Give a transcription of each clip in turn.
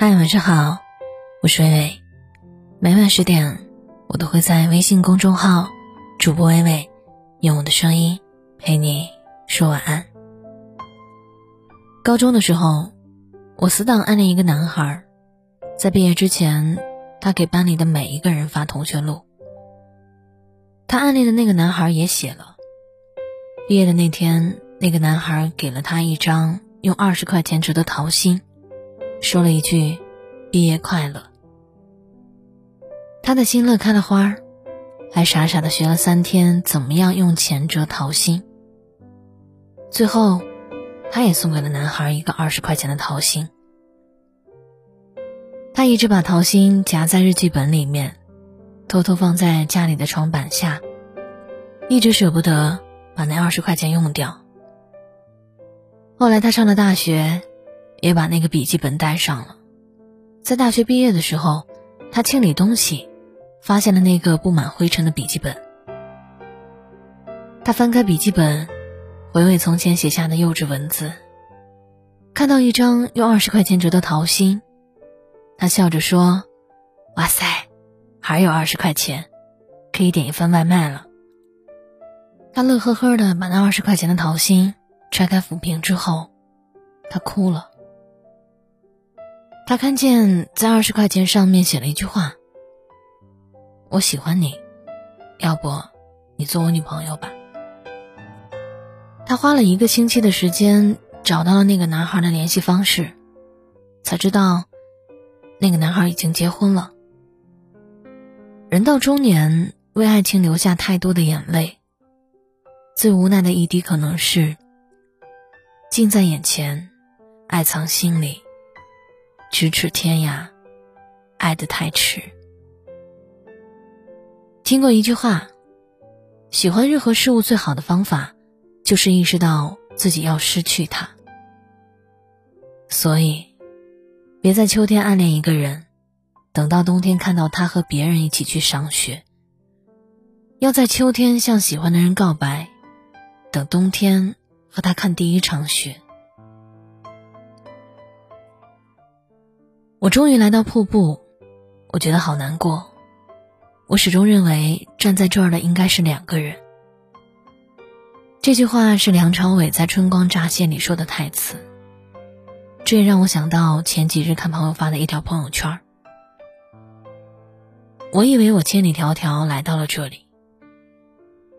嗨，晚上好，我是微微。每晚十点，我都会在微信公众号“主播微微”用我的声音陪你说晚安。高中的时候，我死党暗恋一个男孩，在毕业之前，他给班里的每一个人发同学录。他暗恋的那个男孩也写了。毕业的那天，那个男孩给了他一张用二十块钱折的桃心。说了一句：“毕业快乐。”他的心乐开了花儿，还傻傻的学了三天怎么样用钱折桃心。最后，他也送给了男孩一个二十块钱的桃心。他一直把桃心夹在日记本里面，偷偷放在家里的床板下，一直舍不得把那二十块钱用掉。后来他上了大学。也把那个笔记本带上了。在大学毕业的时候，他清理东西，发现了那个布满灰尘的笔记本。他翻开笔记本，回味从前写下的幼稚文字，看到一张用二十块钱折的桃心，他笑着说：“哇塞，还有二十块钱，可以点一份外卖了。”他乐呵呵的把那二十块钱的桃心拆开抚平之后，他哭了。他看见在二十块钱上面写了一句话：“我喜欢你，要不你做我女朋友吧。”他花了一个星期的时间找到了那个男孩的联系方式，才知道那个男孩已经结婚了。人到中年，为爱情流下太多的眼泪，最无奈的一滴可能是：近在眼前，爱藏心里。咫尺天涯，爱得太迟。听过一句话：喜欢任何事物最好的方法，就是意识到自己要失去它。所以，别在秋天暗恋一个人，等到冬天看到他和别人一起去赏雪。要在秋天向喜欢的人告白，等冬天和他看第一场雪。我终于来到瀑布，我觉得好难过。我始终认为站在这儿的应该是两个人。这句话是梁朝伟在《春光乍泄》里说的台词。这也让我想到前几日看朋友发的一条朋友圈。我以为我千里迢迢来到了这里，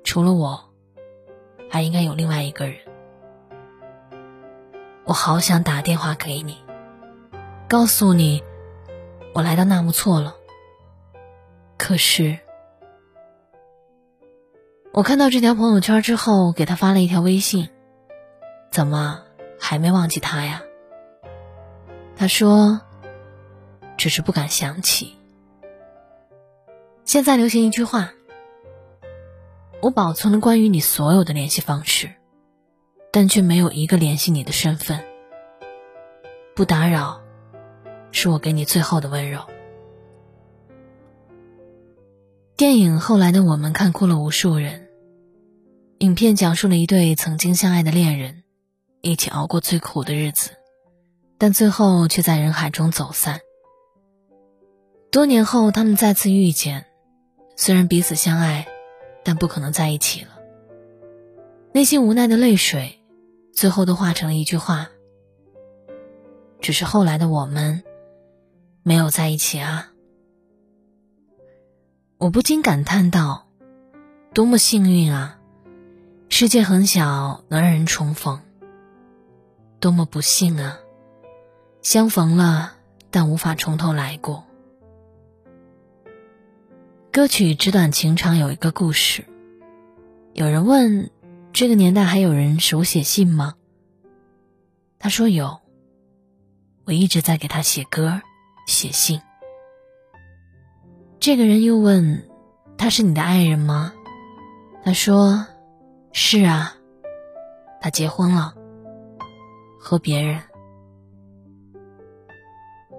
除了我，还应该有另外一个人。我好想打电话给你。告诉你，我来到纳木错了。可是，我看到这条朋友圈之后，给他发了一条微信：“怎么还没忘记他呀？”他说：“只是不敢想起。”现在流行一句话：“我保存了关于你所有的联系方式，但却没有一个联系你的身份。”不打扰。是我给你最后的温柔。电影《后来的我们》看哭了无数人。影片讲述了一对曾经相爱的恋人，一起熬过最苦的日子，但最后却在人海中走散。多年后，他们再次遇见，虽然彼此相爱，但不可能在一起了。内心无奈的泪水，最后都化成了一句话：只是后来的我们。没有在一起啊！我不禁感叹道：“多么幸运啊！世界很小，能让人重逢。多么不幸啊！相逢了，但无法从头来过。”歌曲《纸短情长》有一个故事。有人问：“这个年代还有人手写信吗？”他说：“有。”我一直在给他写歌。写信。这个人又问：“他是你的爱人吗？”他说：“是啊，他结婚了，和别人。”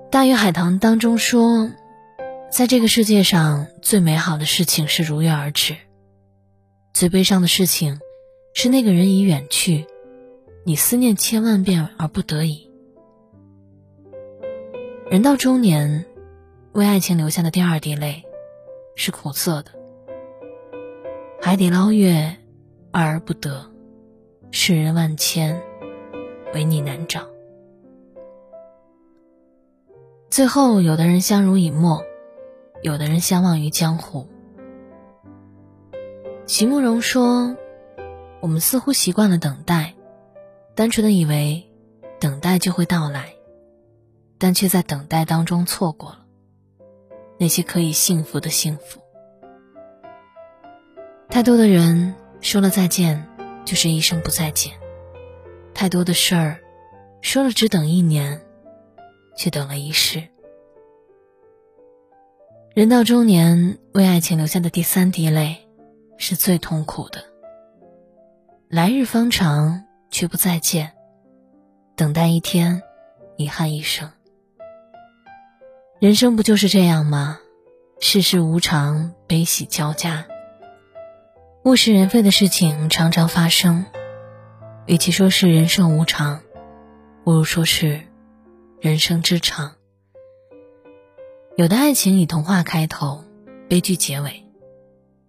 《大鱼海棠》当中说：“在这个世界上，最美好的事情是如约而至，最悲伤的事情是那个人已远去，你思念千万遍而不得已。”人到中年，为爱情留下的第二滴泪，是苦涩的。海底捞月，爱而不得；世人万千，唯你难找。最后，有的人相濡以沫，有的人相忘于江湖。席慕容说：“我们似乎习惯了等待，单纯的以为等待就会到来，但却在等待当中错过了那些可以幸福的幸福。太多的人说了再见，就是一生不再见；太多的事儿说了只等一年。”却等了一世。人到中年，为爱情留下的第三滴泪，是最痛苦的。来日方长，却不再见，等待一天，遗憾一生。人生不就是这样吗？世事无常，悲喜交加，物是人非的事情常常发生。与其说是人生无常，不如说是。人生之长，有的爱情以童话开头，悲剧结尾；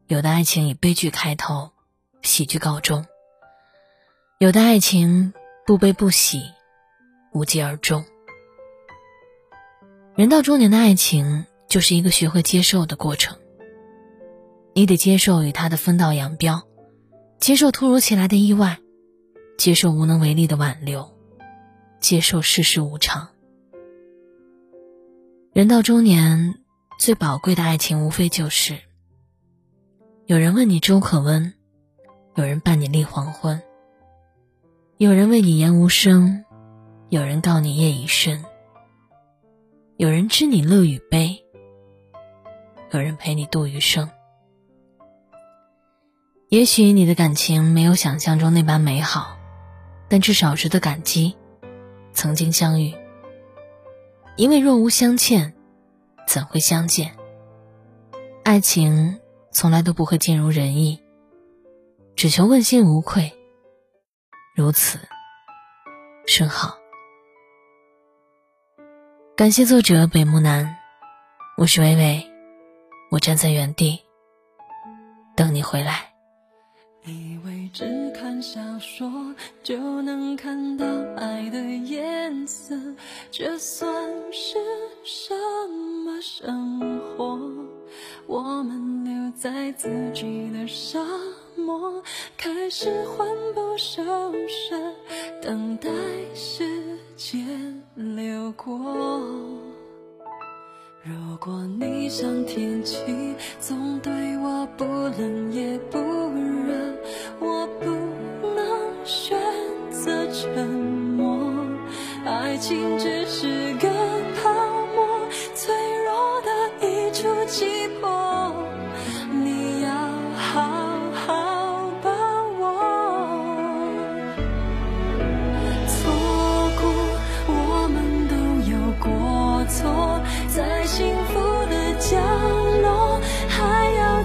有的爱情以悲剧开头，喜剧告终；有的爱情不悲不喜，无疾而终。人到中年的爱情，就是一个学会接受的过程。你得接受与他的分道扬镳，接受突如其来的意外，接受无能为力的挽留，接受世事无常。人到中年，最宝贵的爱情无非就是：有人问你粥可温，有人伴你立黄昏，有人为你言无声，有人告你夜已深，有人知你乐与悲，有人陪你度余生。也许你的感情没有想象中那般美好，但至少值得感激，曾经相遇。因为若无相欠，怎会相见？爱情从来都不会尽如人意，只求问心无愧。如此，甚好。感谢作者北木南，我是微微，我站在原地，等你回来。以为只看小说就能看到爱的颜色，这算是什么生活？我们留在自己的沙漠，开始魂不守舍，等待时间流过。如果你像天气，总对我不冷也不热，我不能选择沉默。爱情只是个泡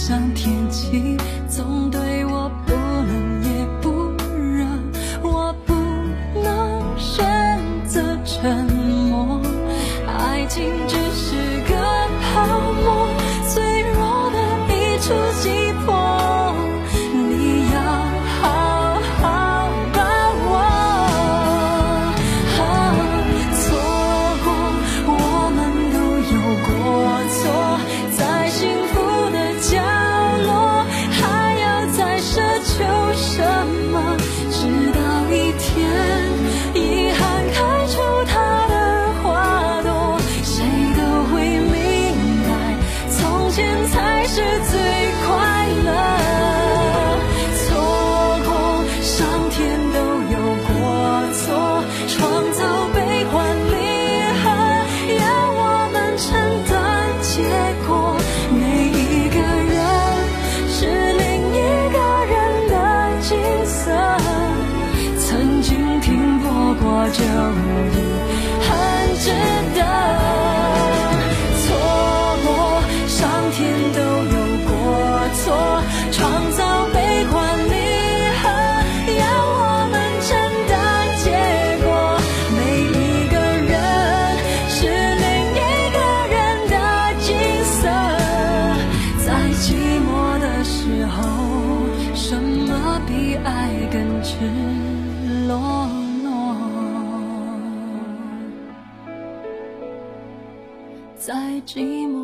像天气，总对就寂寞。